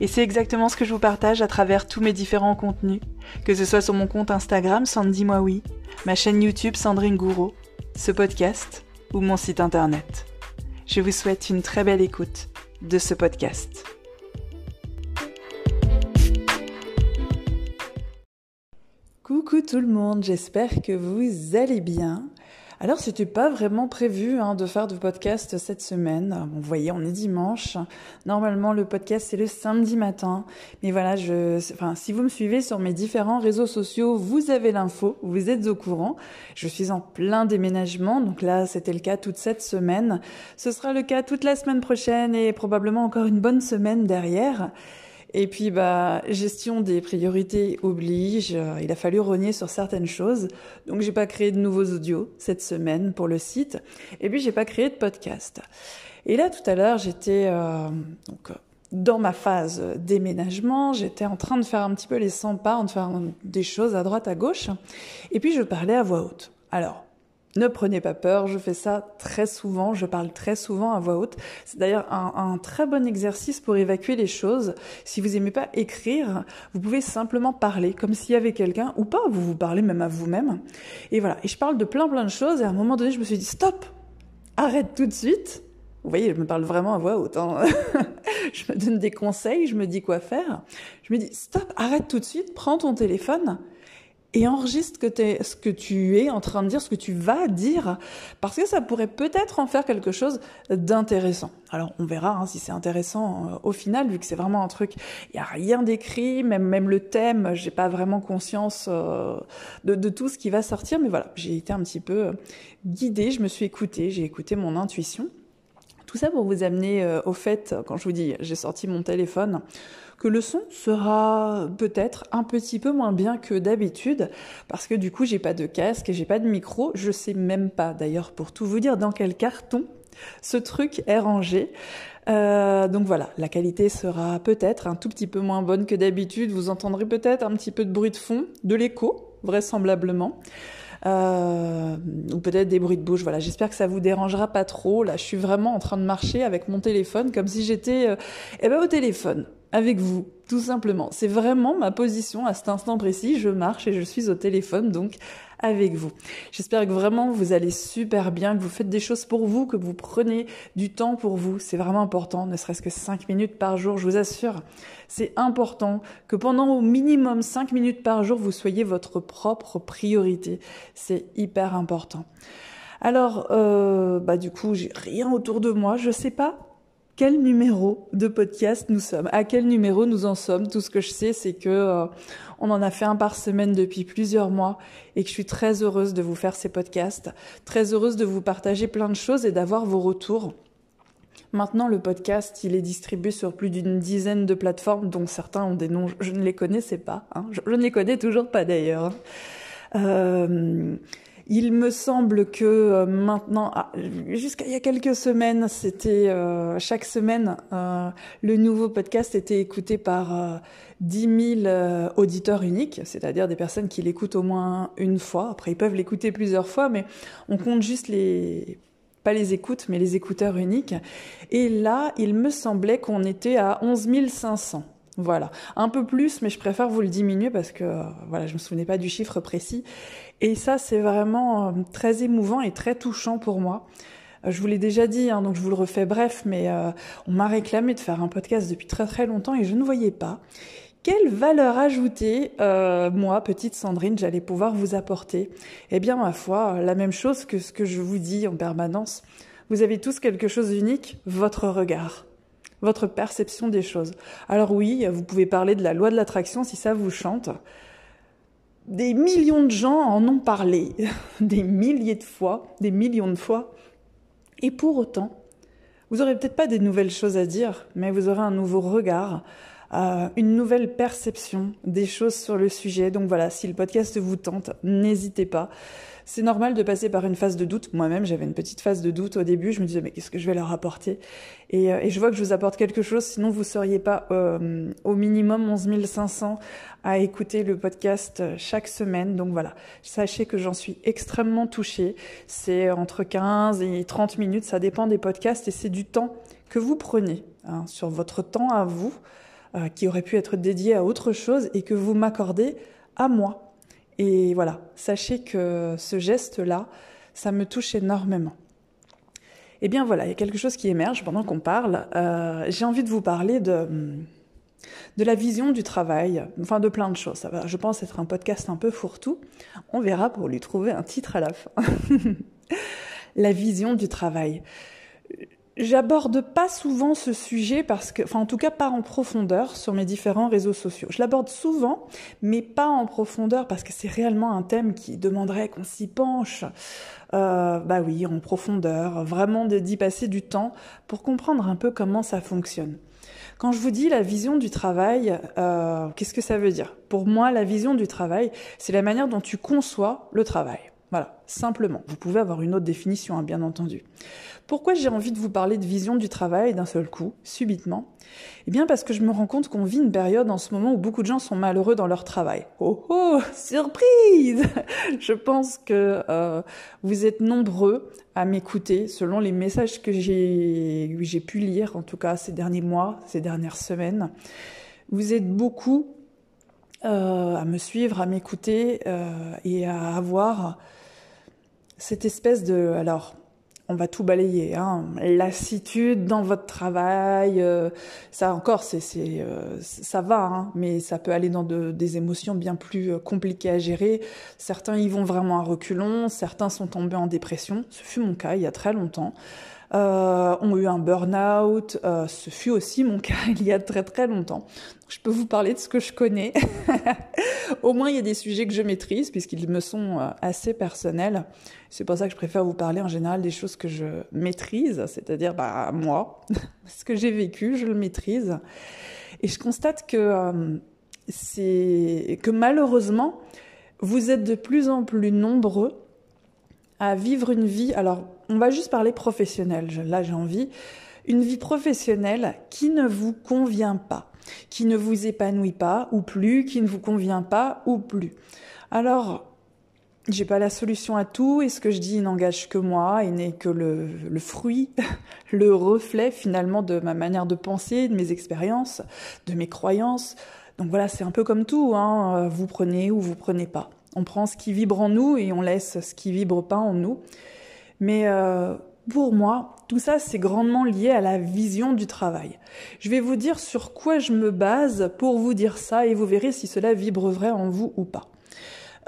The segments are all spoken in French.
Et c'est exactement ce que je vous partage à travers tous mes différents contenus, que ce soit sur mon compte Instagram Sandy Moi ma chaîne YouTube Sandrine Gouraud, ce podcast ou mon site internet. Je vous souhaite une très belle écoute de ce podcast. Coucou tout le monde, j'espère que vous allez bien. Alors, c'était pas vraiment prévu hein, de faire de podcast cette semaine. vous voyez, on est dimanche. Normalement, le podcast c'est le samedi matin. Mais voilà, je, enfin, si vous me suivez sur mes différents réseaux sociaux, vous avez l'info, vous êtes au courant. Je suis en plein déménagement, donc là, c'était le cas toute cette semaine. Ce sera le cas toute la semaine prochaine et probablement encore une bonne semaine derrière. Et puis, bah, gestion des priorités oblige. Il a fallu rogner sur certaines choses. Donc, j'ai pas créé de nouveaux audios cette semaine pour le site. Et puis, j'ai pas créé de podcast. Et là, tout à l'heure, j'étais euh, donc dans ma phase déménagement. J'étais en train de faire un petit peu les 100 pas, de faire des choses à droite, à gauche. Et puis, je parlais à voix haute. Alors, ne prenez pas peur, je fais ça très souvent, je parle très souvent à voix haute. C'est d'ailleurs un, très bon exercice pour évacuer les choses. Si vous aimez pas écrire, vous pouvez simplement parler, comme s'il y avait quelqu'un, ou pas, vous vous parlez même à vous-même. Et voilà, et je parle de plein plein de choses, et à un moment donné, je me suis dit, stop, arrête tout de suite. Vous voyez, je me parle vraiment à voix haute. Hein. je me donne des conseils, je me dis quoi faire. Je me dis, stop, arrête tout de suite, prends ton téléphone et enregistre que ce que tu es en train de dire, ce que tu vas dire, parce que ça pourrait peut-être en faire quelque chose d'intéressant. Alors on verra hein, si c'est intéressant euh, au final, vu que c'est vraiment un truc, il y a rien d'écrit, même même le thème, j'ai pas vraiment conscience euh, de, de, tout ce qui va sortir, mais voilà, j'ai été un petit peu guidée, je me suis écoutée, j'ai écouté mon intuition. Tout ça pour vous amener euh, au fait, quand je vous dis j'ai sorti mon téléphone, que le son sera peut-être un petit peu moins bien que d'habitude, parce que du coup j'ai pas de casque j'ai pas de micro, je sais même pas d'ailleurs pour tout vous dire dans quel carton ce truc est rangé. Euh, donc voilà, la qualité sera peut-être un tout petit peu moins bonne que d'habitude. Vous entendrez peut-être un petit peu de bruit de fond, de l'écho, vraisemblablement euh, ou peut-être des bruits de bouche. Voilà, j'espère que ça vous dérangera pas trop. Là, je suis vraiment en train de marcher avec mon téléphone comme si j'étais euh, eh ben, au téléphone avec vous, tout simplement. C'est vraiment ma position à cet instant précis. Je marche et je suis au téléphone, donc avec vous. J'espère que vraiment vous allez super bien, que vous faites des choses pour vous, que vous prenez du temps pour vous. C'est vraiment important, ne serait-ce que 5 minutes par jour, je vous assure. C'est important que pendant au minimum 5 minutes par jour, vous soyez votre propre priorité. C'est hyper important. Alors, euh, bah du coup, j'ai rien autour de moi. Je sais pas quel numéro de podcast nous sommes, à quel numéro nous en sommes? Tout ce que je sais, c'est que euh, on en a fait un par semaine depuis plusieurs mois et que je suis très heureuse de vous faire ces podcasts, très heureuse de vous partager plein de choses et d'avoir vos retours. Maintenant, le podcast, il est distribué sur plus d'une dizaine de plateformes, dont certains ont des noms, je ne les connaissais pas. Hein. Je, ne les connais toujours pas d'ailleurs. Euh, il me semble que euh, maintenant, ah, jusqu'à il y a quelques semaines, c'était euh, chaque semaine, euh, le nouveau podcast était écouté par 10 000 auditeurs uniques, c'est-à-dire des personnes qui l'écoutent au moins une fois. Après, ils peuvent l'écouter plusieurs fois, mais on compte juste les pas les écoutes, mais les écouteurs uniques. Et là, il me semblait qu'on était à 11 500. Voilà, un peu plus, mais je préfère vous le diminuer parce que voilà, je me souvenais pas du chiffre précis. Et ça, c'est vraiment euh, très émouvant et très touchant pour moi. Euh, je vous l'ai déjà dit, hein, donc je vous le refais bref, mais euh, on m'a réclamé de faire un podcast depuis très très longtemps et je ne voyais pas quelle valeur ajoutée, euh, moi, petite Sandrine, j'allais pouvoir vous apporter? Eh bien, ma foi, la même chose que ce que je vous dis en permanence. Vous avez tous quelque chose d'unique, votre regard, votre perception des choses. Alors oui, vous pouvez parler de la loi de l'attraction si ça vous chante. Des millions de gens en ont parlé, des milliers de fois, des millions de fois. Et pour autant, vous aurez peut-être pas des nouvelles choses à dire, mais vous aurez un nouveau regard, euh, une nouvelle perception des choses sur le sujet. Donc voilà, si le podcast vous tente, n'hésitez pas. C'est normal de passer par une phase de doute. Moi-même, j'avais une petite phase de doute au début. Je me disais, mais qu'est-ce que je vais leur apporter? Et, euh, et, je vois que je vous apporte quelque chose, sinon vous seriez pas euh, au minimum 11 500 à écouter le podcast euh, chaque semaine. Donc voilà, sachez que j'en suis extrêmement touchée. C'est entre 15 et 30 minutes, ça dépend des podcasts et c'est du temps que vous prenez hein, sur votre temps à vous, qui aurait pu être dédié à autre chose et que vous m'accordez à moi. Et voilà, sachez que ce geste-là, ça me touche énormément. Eh bien voilà, il y a quelque chose qui émerge pendant qu'on parle. Euh, J'ai envie de vous parler de, de la vision du travail, enfin de plein de choses. Ça va, je pense être un podcast un peu fourre-tout. On verra pour lui trouver un titre à la fin. la vision du travail. J'aborde pas souvent ce sujet parce que, enfin en tout cas pas en profondeur sur mes différents réseaux sociaux. Je l'aborde souvent, mais pas en profondeur parce que c'est réellement un thème qui demanderait qu'on s'y penche. Euh, bah oui, en profondeur, vraiment d'y passer du temps pour comprendre un peu comment ça fonctionne. Quand je vous dis la vision du travail, euh, qu'est-ce que ça veut dire? Pour moi, la vision du travail, c'est la manière dont tu conçois le travail. Voilà, simplement. Vous pouvez avoir une autre définition, hein, bien entendu. Pourquoi j'ai envie de vous parler de vision du travail d'un seul coup, subitement? Eh bien parce que je me rends compte qu'on vit une période en ce moment où beaucoup de gens sont malheureux dans leur travail. Oh oh, surprise Je pense que euh, vous êtes nombreux à m'écouter selon les messages que j'ai pu lire, en tout cas ces derniers mois, ces dernières semaines. Vous êtes beaucoup euh, à me suivre, à m'écouter euh, et à avoir cette espèce de... Alors, on va tout balayer, hein. lassitude dans votre travail, euh, ça encore, c'est, euh, ça va, hein, mais ça peut aller dans de, des émotions bien plus euh, compliquées à gérer. Certains y vont vraiment à reculons, certains sont tombés en dépression. Ce fut mon cas il y a très longtemps euh, ont eu un burn-out. Euh, ce fut aussi mon cas il y a très très longtemps. Je peux vous parler de ce que je connais. Au moins, il y a des sujets que je maîtrise puisqu'ils me sont euh, assez personnels. C'est pour ça que je préfère vous parler en général des choses que je maîtrise, c'est-à-dire bah, moi, ce que j'ai vécu, je le maîtrise. Et je constate que que malheureusement, vous êtes de plus en plus nombreux à vivre une vie. Alors, on va juste parler professionnel. Là, j'ai envie. Une vie professionnelle qui ne vous convient pas, qui ne vous épanouit pas ou plus, qui ne vous convient pas ou plus. Alors, j'ai pas la solution à tout et ce que je dis n'engage que moi et n'est que le, fruit, le reflet finalement de ma manière de penser, de mes expériences, de mes croyances. Donc voilà, c'est un peu comme tout, hein. vous prenez ou vous prenez pas. On prend ce qui vibre en nous et on laisse ce qui vibre pas en nous. Mais euh, pour moi, tout ça, c'est grandement lié à la vision du travail. Je vais vous dire sur quoi je me base pour vous dire ça et vous verrez si cela vibre vrai en vous ou pas.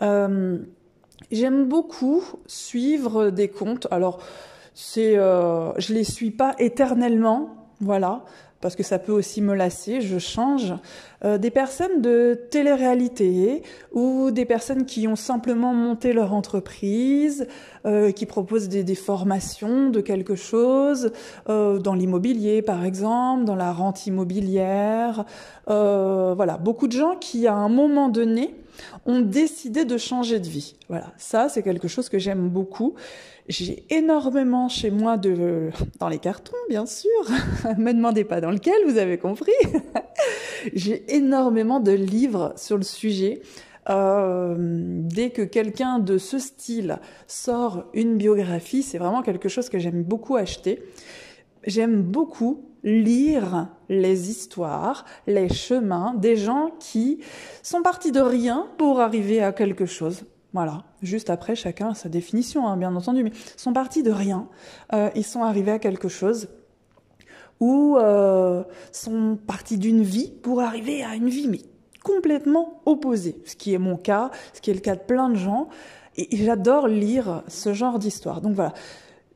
Euh, J'aime beaucoup suivre des comptes. Alors, c'est, euh, je les suis pas éternellement, voilà parce que ça peut aussi me lasser, je change, euh, des personnes de télé-réalité ou des personnes qui ont simplement monté leur entreprise, euh, qui proposent des, formations de quelque chose, euh, dans l'immobilier par exemple, dans la rente immobilière, voilà, beaucoup de gens qui à un moment donné ont décidé de changer de vie. Voilà, ça c'est quelque chose que j'aime beaucoup. J'ai énormément chez moi de dans les cartons, bien sûr. Me demandez pas dans lequel, vous avez compris. J'ai énormément de livres sur le sujet. Euh, dès que quelqu'un de ce style sort une biographie, c'est vraiment quelque chose que j'aime beaucoup acheter. J'aime beaucoup lire les histoires, les chemins des gens qui sont partis de rien pour arriver à quelque chose. Voilà, juste après, chacun a sa définition, hein, bien entendu, mais sont partis de rien, euh, ils sont arrivés à quelque chose, ou euh, sont partis d'une vie pour arriver à une vie, mais complètement opposé, ce qui est mon cas, ce qui est le cas de plein de gens. Et j'adore lire ce genre d'histoire. Donc voilà,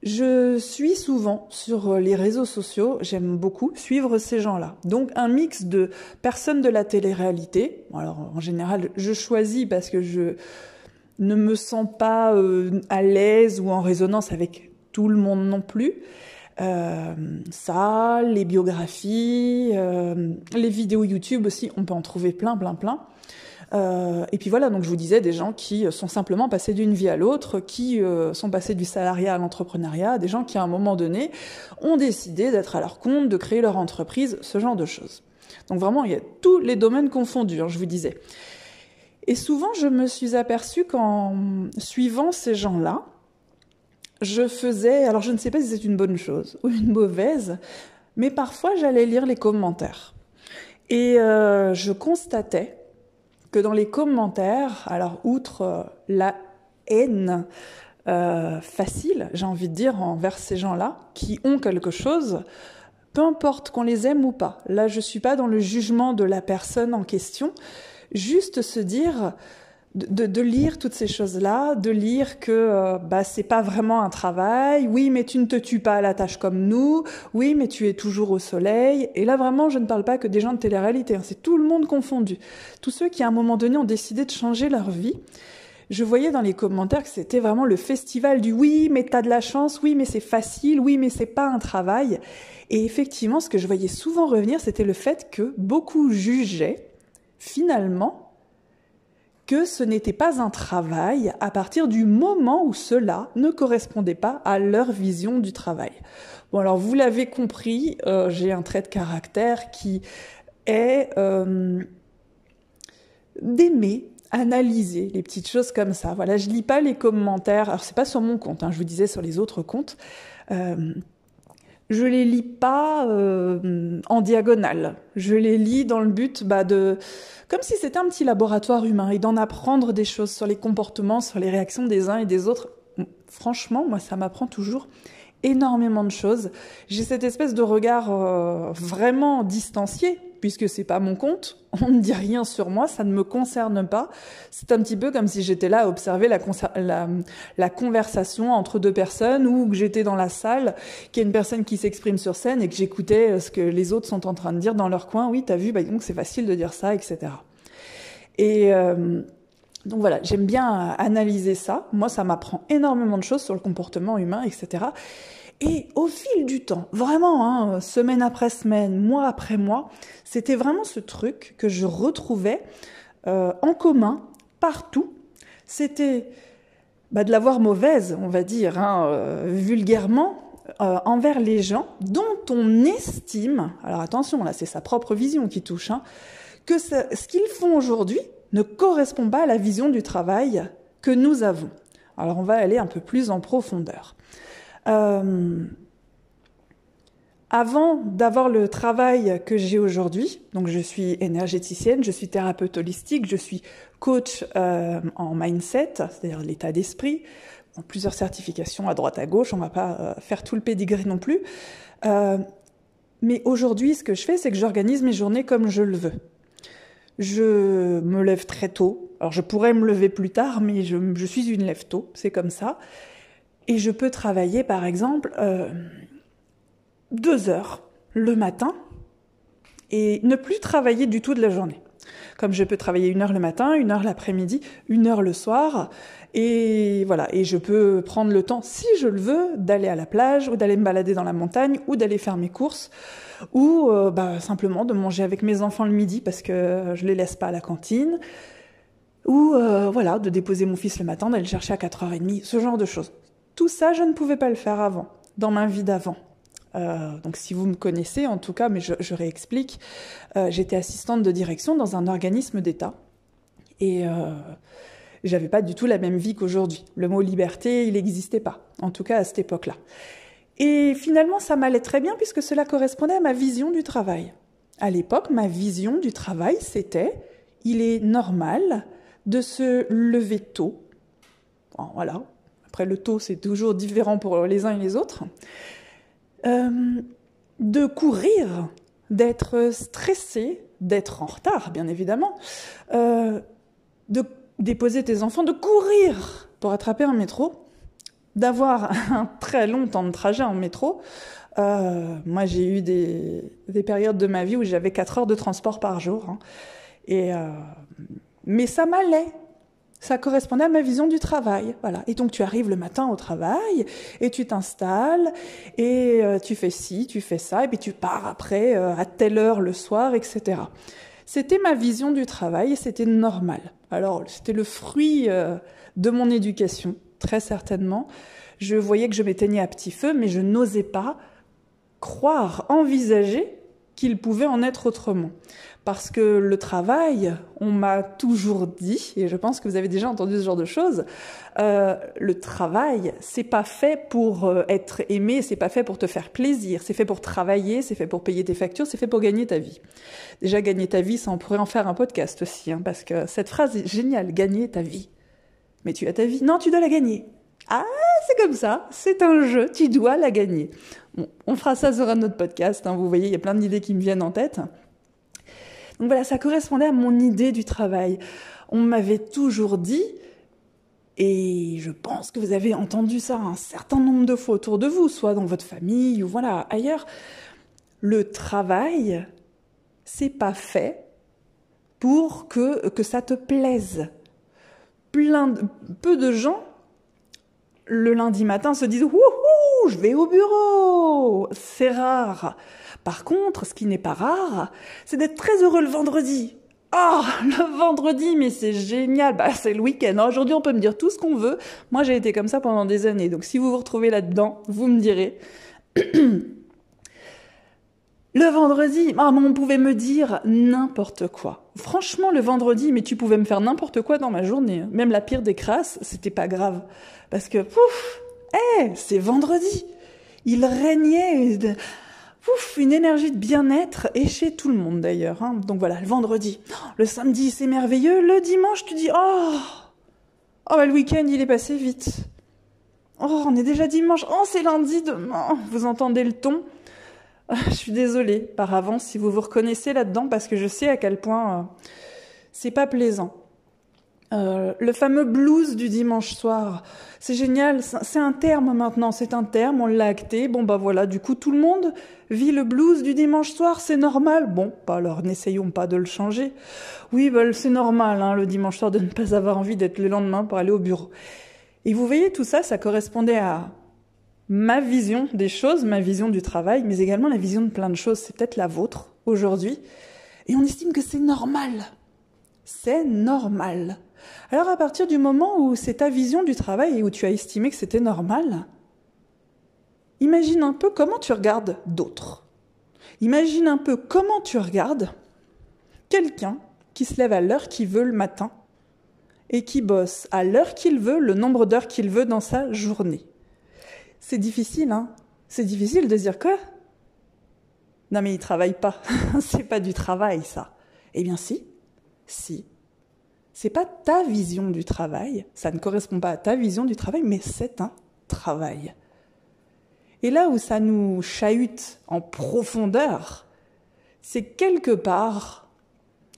je suis souvent sur les réseaux sociaux, j'aime beaucoup suivre ces gens-là. Donc un mix de personnes de la télé-réalité. Alors en général, je choisis parce que je ne me sens pas euh, à l'aise ou en résonance avec tout le monde non plus. Euh, ça, les biographies, euh, les vidéos YouTube aussi, on peut en trouver plein, plein, plein. Et puis voilà, donc je vous disais des gens qui sont simplement passés d'une vie à l'autre, qui sont passés du salariat à l'entrepreneuriat, des gens qui à un moment donné ont décidé d'être à leur compte, de créer leur entreprise, ce genre de choses. Donc vraiment, il y a tous les domaines confondus, hein, je vous disais. Et souvent, je me suis aperçue qu'en suivant ces gens-là, je faisais, alors je ne sais pas si c'est une bonne chose ou une mauvaise, mais parfois j'allais lire les commentaires. Et euh, je constatais que dans les commentaires, alors outre euh, la haine euh, facile, j'ai envie de dire, envers ces gens-là, qui ont quelque chose, peu importe qu'on les aime ou pas, là je suis pas dans le jugement de la personne en question, juste se dire, de, de, lire toutes ces choses-là, de lire que euh, bah c'est pas vraiment un travail. Oui, mais tu ne te tues pas à la tâche comme nous. Oui, mais tu es toujours au soleil. Et là vraiment, je ne parle pas que des gens de télé-réalité. Hein, c'est tout le monde confondu. Tous ceux qui à un moment donné ont décidé de changer leur vie. Je voyais dans les commentaires que c'était vraiment le festival du oui, mais t'as de la chance. Oui, mais c'est facile. Oui, mais c'est pas un travail. Et effectivement, ce que je voyais souvent revenir, c'était le fait que beaucoup jugeaient finalement que ce n'était pas un travail à partir du moment où cela ne correspondait pas à leur vision du travail. Bon alors vous l'avez compris, euh, j'ai un trait de caractère qui est euh, d'aimer analyser les petites choses comme ça. Voilà, je lis pas les commentaires. Alors c'est pas sur mon compte, hein, je vous disais sur les autres comptes. Euh, je les lis pas euh, en diagonale. Je les lis dans le but bah, de, comme si c'était un petit laboratoire humain et d'en apprendre des choses sur les comportements, sur les réactions des uns et des autres. Franchement, moi, ça m'apprend toujours énormément de choses. J'ai cette espèce de regard euh, vraiment distancié puisque c'est pas mon compte, on ne dit rien sur moi, ça ne me concerne pas. C'est un petit peu comme si j'étais là à observer la, conversation entre deux personnes ou que j'étais dans la salle, qu'il y a une personne qui s'exprime sur scène et que j'écoutais euh, ce que les autres sont en train de dire dans leur coin. Oui, t'as vu, bah, donc c'est facile de dire ça, etc. Et euh, donc voilà, j'aime bien analyser ça. Moi, ça m'apprend énormément de choses sur le comportement humain, etc. Et au fil du temps, vraiment, hein, semaine après semaine, mois après mois, c'était vraiment ce truc que je retrouvais euh, en commun partout. C'était bah, de l'avoir mauvaise, on va dire, hein, euh, vulgairement, euh, envers les gens dont on estime, alors attention, là c'est sa propre vision qui touche, hein, que ce qu'ils font aujourd'hui ne correspond pas à la vision du travail que nous avons. Alors on va aller un peu plus en profondeur. Euh, avant d'avoir le travail que j'ai aujourd'hui, donc je suis énergéticienne, je suis thérapeute holistique, je suis coach euh, en mindset, c'est-à-dire l'état d'esprit, plusieurs certifications à droite à gauche, on va pas euh, faire tout le pedigree non plus. Mais aujourd'hui, ce que je fais, c'est que j'organise mes journées comme je le veux. Je me lève très tôt. Alors je pourrais me lever plus tard, mais je, je suis une lève tôt, c'est comme ça. Et je peux travailler, par exemple, euh, deux heures le matin et ne plus travailler du tout de la journée. Comme je peux travailler une heure le matin, une heure l'après-midi, une heure le soir, et voilà. Et je peux prendre le temps, si je le veux, d'aller à la plage ou d'aller me balader dans la montagne ou d'aller faire mes courses ou euh, bah, simplement de manger avec mes enfants le midi parce que je les laisse pas à la cantine ou euh, voilà de déposer mon fils le matin, d'aller le chercher à 4h30, ce genre de choses. Tout ça, je ne pouvais pas le faire avant, dans ma vie d'avant. Euh, donc si vous me connaissez, en tout cas, mais je, réexplique, euh, j'étais assistante de direction dans un organisme d'État. Et euh, j'avais pas du tout la même vie qu'aujourd'hui. Le mot liberté, il n'existait pas, en tout cas à cette époque-là. Et finalement, ça m'allait très bien puisque cela correspondait à ma vision du travail. À l'époque, ma vision du travail, c'était il est normal de se lever tôt. Voilà, après le taux c'est toujours différent pour les uns et les autres, euh, de courir, d'être stressé, d'être en retard, bien évidemment, euh, de déposer tes enfants, de courir pour attraper un métro, d'avoir un très long temps de trajet en métro. Euh, moi, j'ai eu des, des, périodes de ma vie où j'avais 4 heures de transport par jour. Hein. et, mais ça m'allait. Ça correspondait à ma vision du travail, voilà. Et donc tu arrives le matin au travail et tu t'installes et euh, tu fais ci, tu fais ça et puis tu pars après euh, à telle heure le soir, etc. C'était ma vision du travail et c'était normal. Alors c'était le fruit euh, de mon éducation, très certainement. Je voyais que je m'éteignais à petit feu, mais je n'osais pas croire, envisager qu'il pouvait en être autrement. Parce que le travail, on m'a toujours dit, et je pense que vous avez déjà entendu ce genre de choses, euh, le travail, c'est pas fait pour euh, être aimé, c'est pas fait pour te faire plaisir, c'est fait pour travailler, c'est fait pour payer tes factures, c'est fait pour gagner ta vie. Déjà, gagner ta vie, ça on pourrait en faire un podcast aussi, hein, parce que cette phrase est géniale, gagner ta vie. Mais tu as ta vie Non, tu dois la gagner. Ah, c'est comme ça, c'est un jeu, tu dois la gagner. On fera ça sur un autre podcast, hein, vous voyez, il y a plein d'idées qui me viennent en tête. Donc voilà, ça correspondait à mon idée du travail. On m'avait toujours dit, et je pense que vous avez entendu ça un certain nombre de fois autour de vous, soit dans votre famille ou voilà, ailleurs, le travail, c'est pas fait pour que, que ça te plaise. Plein de, peu de gens le lundi matin se disent Wouhou, je vais au bureau. C'est rare. Par contre, ce qui n'est pas rare, c'est d'être très heureux le vendredi. Oh, le vendredi, mais c'est génial. Bah, c'est le week-end. Aujourd'hui, on peut me dire tout ce qu'on veut. Moi, j'ai été comme ça pendant des années. Donc, si vous vous retrouvez là-dedans, vous me direz. Le vendredi, ah, on pouvait me dire n'importe quoi. Franchement, le vendredi, mais tu pouvais me faire n'importe quoi dans ma journée. Même la pire des crasses, c'était pas grave. Parce que, pouf, hé, c'est vendredi. Il régnait une énergie de bien-être, et chez tout le monde d'ailleurs. Hein. Donc voilà, le vendredi. Le samedi, c'est merveilleux. Le dimanche, tu dis, oh, oh bah, le week-end, il est passé vite. Oh, on est déjà dimanche. Oh, c'est lundi demain. Vous entendez le ton je suis désolée par avance si vous vous reconnaissez là-dedans parce que je sais à quel point euh, c'est pas plaisant. Euh, le fameux blues du dimanche soir, c'est génial, c'est un terme maintenant, c'est un terme, on l'a acté, bon bah voilà, du coup tout le monde vit le blues du dimanche soir, c'est normal. Bon, alors n'essayons pas de le changer. Oui, bah c'est normal, hein, le dimanche soir, de ne pas avoir envie d'être le lendemain pour aller au bureau. Et vous voyez, tout ça, ça correspondait à ma vision des choses, ma vision du travail, mais également la vision de plein de choses. C'est peut-être la vôtre aujourd'hui. Et on estime que c'est normal. C'est normal. Alors à partir du moment où c'est ta vision du travail et où tu as estimé que c'était normal, imagine un peu comment tu regardes d'autres. Imagine un peu comment tu regardes quelqu'un qui se lève à l'heure qu'il veut le matin et qui bosse à l'heure qu'il veut, le nombre d'heures qu'il veut dans sa journée. C'est difficile, hein C'est difficile de dire quoi Non mais il travaille pas. c'est pas du travail, ça. Eh bien si, si. C'est pas ta vision du travail, ça ne correspond pas à ta vision du travail, mais c'est un travail. Et là où ça nous chahute en profondeur, c'est quelque part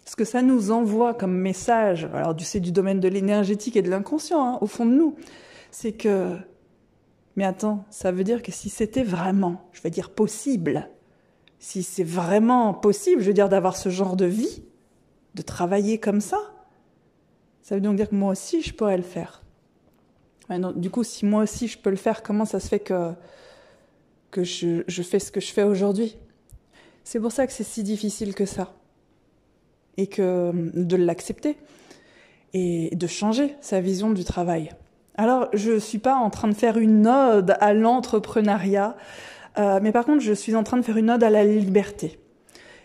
ce que ça nous envoie comme message. Alors, c'est du domaine de l'énergétique et de l'inconscient, hein, au fond de nous. C'est que mais attends, ça veut dire que si c'était vraiment, je vais dire possible, si c'est vraiment possible, je veux dire d'avoir ce genre de vie, de travailler comme ça, ça veut donc dire que moi aussi je pourrais le faire. du coup, si moi aussi je peux le faire, comment ça se fait que, que je, je fais ce que je fais aujourd'hui? C'est pour ça que c'est si difficile que ça. Et que de l'accepter et de changer sa vision du travail. Alors, je ne suis pas en train de faire une ode à l'entrepreneuriat, euh, mais par contre, je suis en train de faire une ode à la liberté.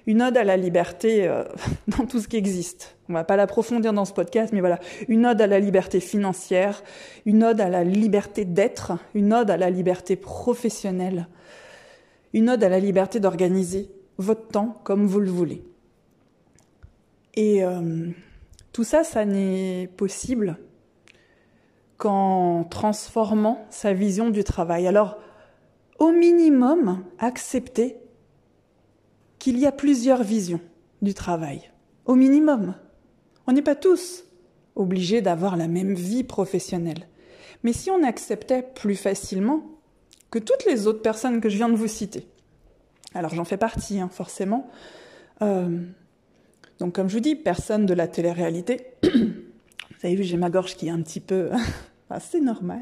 Une ode à la liberté euh, dans tout ce qui existe. On va pas l'approfondir dans ce podcast, mais voilà. Une ode à la liberté financière, une ode à la liberté d'être, une ode à la liberté professionnelle, une ode à la liberté d'organiser votre temps comme vous le voulez. Et euh, tout ça, ça n'est possible qu'en transformant sa vision du travail. Alors, au minimum, accepter qu'il y a plusieurs visions du travail, au minimum. On n'est pas tous obligés d'avoir la même vie professionnelle. Mais si on acceptait plus facilement que toutes les autres personnes que je viens de vous citer, alors j'en fais partie, hein, forcément, euh, donc comme je vous dis, personne de la télé-réalité, vous avez vu, j'ai ma gorge qui est un petit peu... c'est normal.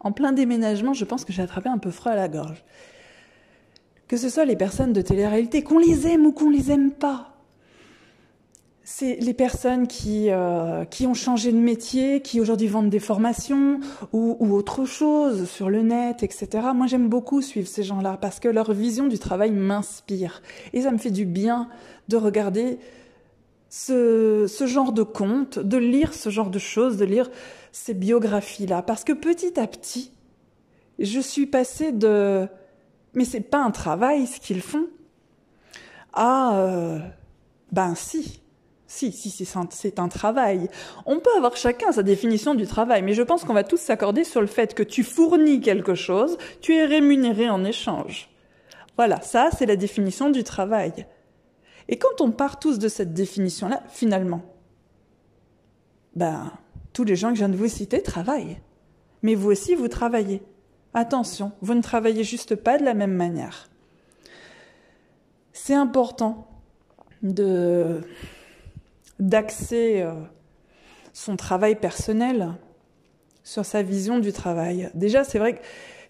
En plein déménagement, je pense que j'ai attrapé un peu froid à la gorge. Que ce soit les personnes de télé-réalité, qu'on les aime ou qu'on les aime pas, c'est les personnes qui, euh, qui ont changé de métier, qui aujourd'hui vendent des formations ou, ou, autre chose sur le net, etc. Moi, j'aime beaucoup suivre ces gens-là parce que leur vision du travail m'inspire. Et ça me fait du bien de regarder ce, genre de contes, de lire ce genre de choses, de lire ces biographies-là. Parce que petit à petit, je suis passée de mais c'est pas un travail ce qu'ils font à euh, ben si si, si, c'est un, travail. On peut avoir chacun sa définition du travail, mais je pense qu'on va tous s'accorder sur le fait que tu fournis quelque chose, tu es rémunéré en échange. Voilà, ça, c'est la définition du travail. Et quand on part tous de cette définition-là, finalement, ben, tous les gens que je viens de vous citer travaillent. Mais vous aussi, vous travaillez. Attention, vous ne travaillez juste pas de la même manière. C'est important de d'axer euh, son travail personnel sur sa vision du travail. Déjà, c'est vrai que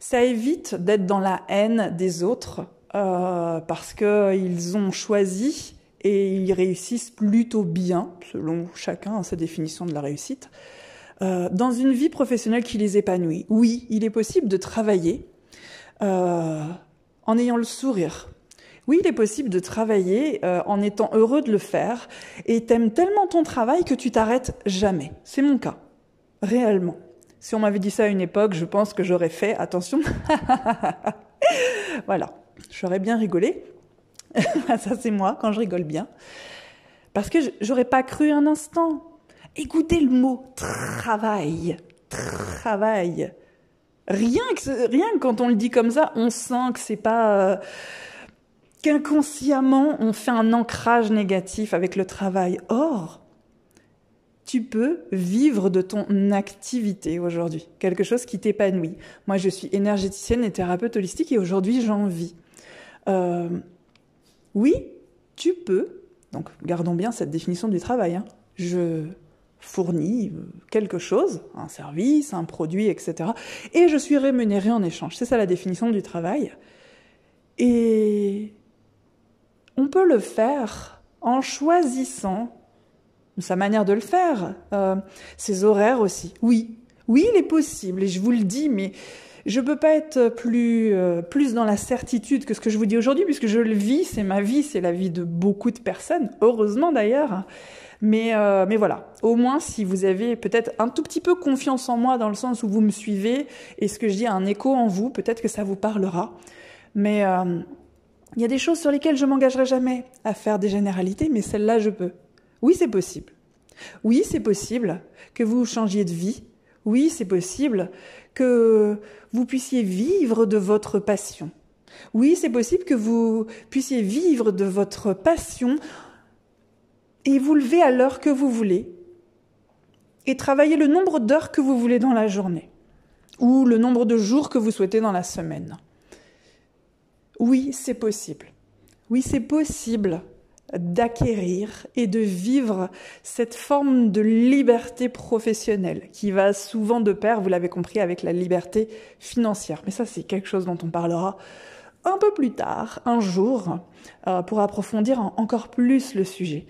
ça évite d'être dans la haine des autres euh, parce qu'ils ont choisi et ils réussissent plutôt bien, selon chacun sa définition de la réussite, euh, dans une vie professionnelle qui les épanouit. Oui, il est possible de travailler en ayant le sourire, oui, il est possible de travailler euh, en étant heureux de le faire et t'aimes tellement ton travail que tu t'arrêtes jamais. C'est mon cas, réellement. Si on m'avait dit ça à une époque, je pense que j'aurais fait attention. voilà, j'aurais bien rigolé. ça c'est moi quand je rigole bien. Parce que j'aurais pas cru un instant. Écoutez le mot travail. Travail. Rien que, quand on le dit comme ça, on sent que c'est pas... Euh, qu'inconsciemment on fait un ancrage négatif avec le travail. Or, tu peux vivre de ton activité aujourd'hui, quelque chose qui t'épanouit. Moi, je suis énergéticienne et thérapeute holistique et aujourd'hui, j'en vis. Euh, oui, tu peux, donc gardons bien cette définition du travail, hein. je fournis quelque chose, un service, un produit, etc. Et je suis rémunérée en échange. C'est ça la définition du travail. Et on peut le faire en choisissant sa manière de le faire, euh, ses horaires aussi. Oui, oui, il est possible, et je vous le dis, mais je peux pas être plus, euh, plus dans la certitude que ce que je vous dis aujourd'hui, puisque je le vis, c'est ma vie, c'est la vie de beaucoup de personnes, heureusement d'ailleurs. Mais, euh, mais voilà, au moins si vous avez peut-être un tout petit peu confiance en moi dans le sens où vous me suivez et ce que je dis a un écho en vous, peut-être que ça vous parlera. Mais il y a des choses sur lesquelles je m'engagerai jamais à faire des généralités, mais celles-là, je peux. Oui, c'est possible. Oui, c'est possible que vous changiez de vie. Oui, c'est possible que vous puissiez vivre de votre passion. Oui, c'est possible que vous puissiez vivre de votre passion et vous lever à l'heure que vous voulez et travailler le nombre d'heures que vous voulez dans la journée ou le nombre de jours que vous souhaitez dans la semaine. Oui, c'est possible. Oui, c'est possible d'acquérir et de vivre cette forme de liberté professionnelle qui va souvent de pair, vous l'avez compris, avec la liberté financière. Mais ça, c'est quelque chose dont on parlera un peu plus tard, un jour, euh, pour approfondir encore plus le sujet.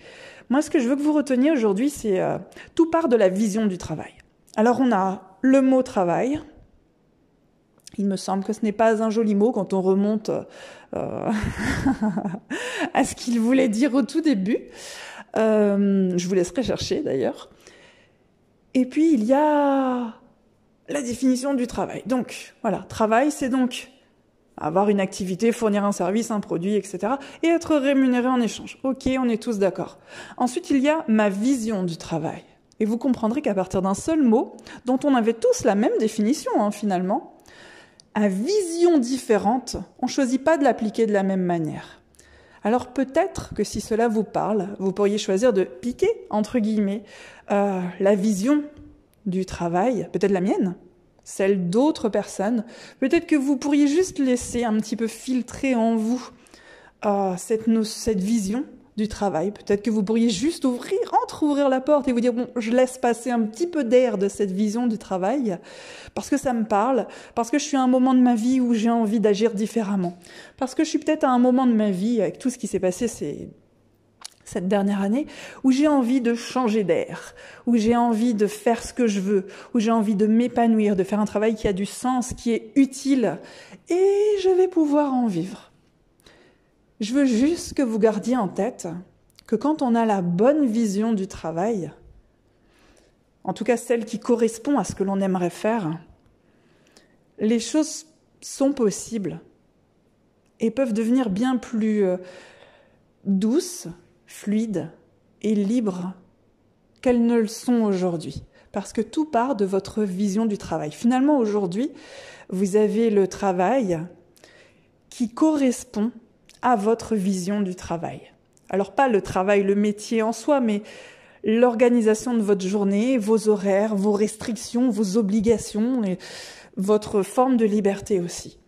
Moi, ce que je veux que vous reteniez aujourd'hui, c'est euh, tout part de la vision du travail. Alors, on a le mot travail, il me semble que ce n'est pas un joli mot quand on remonte euh, à ce qu'il voulait dire au tout début. Euh, je vous laisserai chercher d'ailleurs. Et puis il y a la définition du travail. Donc voilà, travail, c'est donc avoir une activité, fournir un service, un produit, etc. et être rémunéré en échange. Ok, on est tous d'accord. Ensuite, il y a ma vision du travail. Et vous comprendrez qu'à partir d'un seul mot, dont on avait tous la même définition hein, finalement, vision différente, on ne choisit pas de l'appliquer de la même manière. Alors peut-être que si cela vous parle, vous pourriez choisir de piquer, entre guillemets, euh, la vision du travail, peut-être la mienne, celle d'autres personnes. Peut-être que vous pourriez juste laisser un petit peu filtrer en vous euh, cette, cette vision du travail. Peut-être que vous pourriez juste ouvrir, entre-ouvrir la porte et vous dire, bon, je laisse passer un petit peu d'air de cette vision du travail, parce que ça me parle, parce que je suis à un moment de ma vie où j'ai envie d'agir différemment, parce que je suis peut-être à un moment de ma vie, avec tout ce qui s'est passé cette dernière année, où j'ai envie de changer d'air, où j'ai envie de faire ce que je veux, où j'ai envie de m'épanouir, de faire un travail qui a du sens, qui est utile, et je vais pouvoir en vivre. Je veux juste que vous gardiez en tête que quand on a la bonne vision du travail, en tout cas celle qui correspond à ce que l'on aimerait faire, les choses sont possibles et peuvent devenir bien plus euh, douces, fluides et libres qu'elles ne le sont aujourd'hui. Parce que tout part de votre vision du travail. Finalement, aujourd'hui, vous avez le travail qui correspond à votre vision du travail. Alors pas le travail, le métier en soi, mais l'organisation de votre journée, vos horaires, vos restrictions, vos obligations et votre forme de liberté aussi.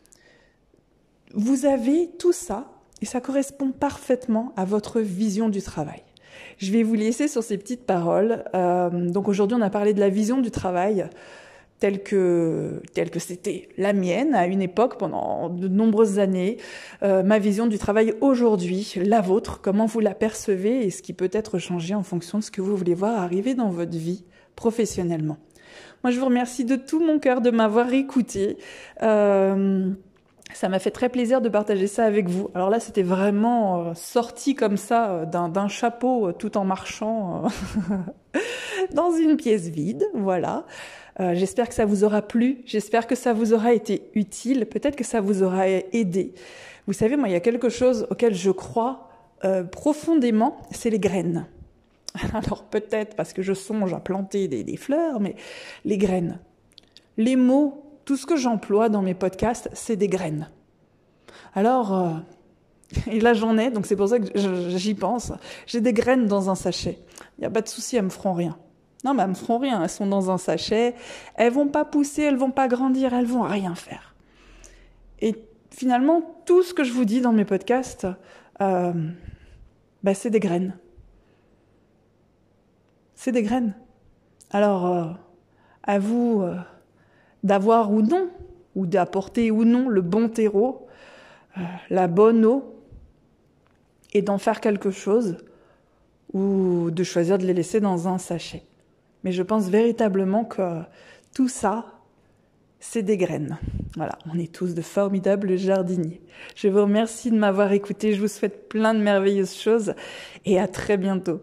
Vous avez tout ça et ça correspond parfaitement à votre vision du travail. Je vais vous laisser sur ces petites paroles. Euh, donc aujourd'hui, on a parlé de la vision du travail telle que telle que c'était la mienne à une époque pendant de nombreuses années, euh, ma vision du travail aujourd'hui, la vôtre, comment vous la percevez et ce qui peut être changé en fonction de ce que vous voulez voir arriver dans votre vie professionnellement. Moi, je vous remercie de tout mon cœur de m'avoir écouté. Euh, ça m'a fait très plaisir de partager ça avec vous. Alors là, c'était vraiment euh, sorti comme ça d'un chapeau tout en marchant dans une pièce vide, voilà. Euh, j'espère que ça vous aura plu, j'espère que ça vous aura été utile, peut-être que ça vous aura aidé. Vous savez, moi, il y a quelque chose auquel je crois euh, profondément, c'est les graines. Alors peut-être parce que je songe à planter des, fleurs, mais les graines. Les mots, tout ce que j'emploie dans mes podcasts, c'est des graines. Alors, euh, et là j'en ai, donc c'est pour ça que j'y pense. J'ai des graines dans un sachet. Il n'y a pas de souci, elles me feront rien. Non, mais elles me feront rien. Elles sont dans un sachet. Elles vont pas pousser, elles vont pas grandir, elles vont rien faire. Et finalement, tout ce que je vous dis dans mes podcasts, euh, bah, c'est des graines. C'est des graines. Alors, euh, à vous euh, d'avoir ou non, ou d'apporter ou non le bon terreau, la bonne eau, et d'en faire quelque chose, ou de choisir de les laisser dans un sachet. Mais je pense véritablement que tout ça, c'est des graines. Voilà, on est tous de formidables jardiniers. Je vous remercie de m'avoir écouté, je vous souhaite plein de merveilleuses choses et à très bientôt.